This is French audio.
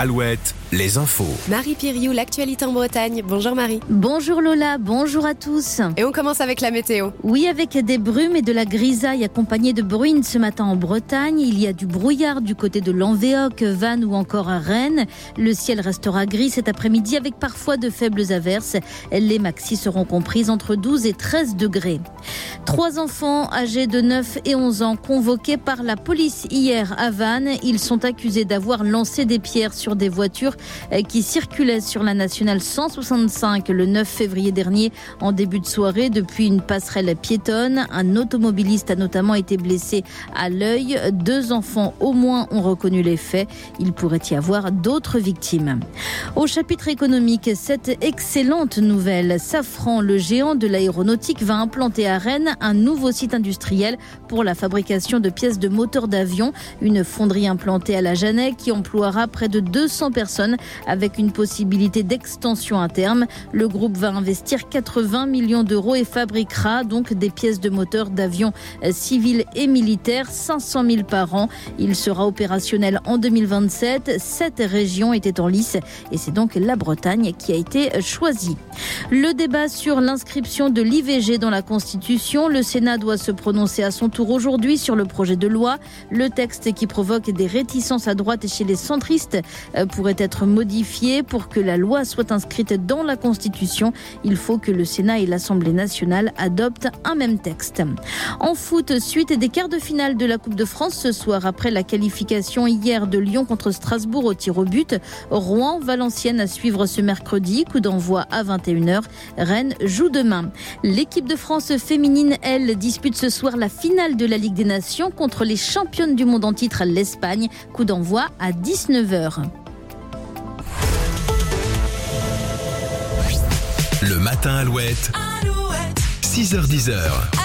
Alouette, les infos. Marie Piriou, l'actualité en Bretagne. Bonjour Marie. Bonjour Lola, bonjour à tous. Et on commence avec la météo. Oui, avec des brumes et de la grisaille accompagnées de bruines ce matin en Bretagne. Il y a du brouillard du côté de Lanvéoc, Vannes ou encore à Rennes. Le ciel restera gris cet après-midi avec parfois de faibles averses. Les maxis seront comprises entre 12 et 13 degrés. Trois enfants âgés de 9 et 11 ans convoqués par la police hier à Vannes. Ils sont accusés d'avoir lancé des pierres sur des voitures euh, qui circulaient sur la nationale 165 le 9 février dernier en début de soirée depuis une passerelle piétonne. Un automobiliste a notamment été blessé à l'œil. Deux enfants au moins ont reconnu les faits. Il pourrait y avoir d'autres victimes. Au chapitre économique, cette excellente nouvelle. Safran, le géant de l'aéronautique, va implanter à Rennes un nouveau site industriel pour la fabrication de pièces de moteurs d'avion. Une fonderie implantée à la Jeannet qui emploiera près de 200 personnes avec une possibilité d'extension à terme. Le groupe va investir 80 millions d'euros et fabriquera donc des pièces de moteurs d'avions civils et militaires, 500 000 par an. Il sera opérationnel en 2027. Sept régions étaient en lice et c'est donc la Bretagne qui a été choisie. Le débat sur l'inscription de l'IVG dans la Constitution, le Sénat doit se prononcer à son tour aujourd'hui sur le projet de loi. Le texte qui provoque des réticences à droite et chez les centristes pourrait être modifié pour que la loi soit inscrite dans la Constitution. Il faut que le Sénat et l'Assemblée nationale adoptent un même texte. En foot, suite des quarts de finale de la Coupe de France ce soir après la qualification hier de Lyon contre Strasbourg au tir au but. Rouen, Valenciennes à suivre ce mercredi, coup d'envoi à 21h. Rennes joue demain. L'équipe de France féminine, elle, dispute ce soir la finale de la Ligue des Nations contre les championnes du monde en titre, l'Espagne. Coup d'envoi à 19h. Le matin Alouette. Alouette, 6h10.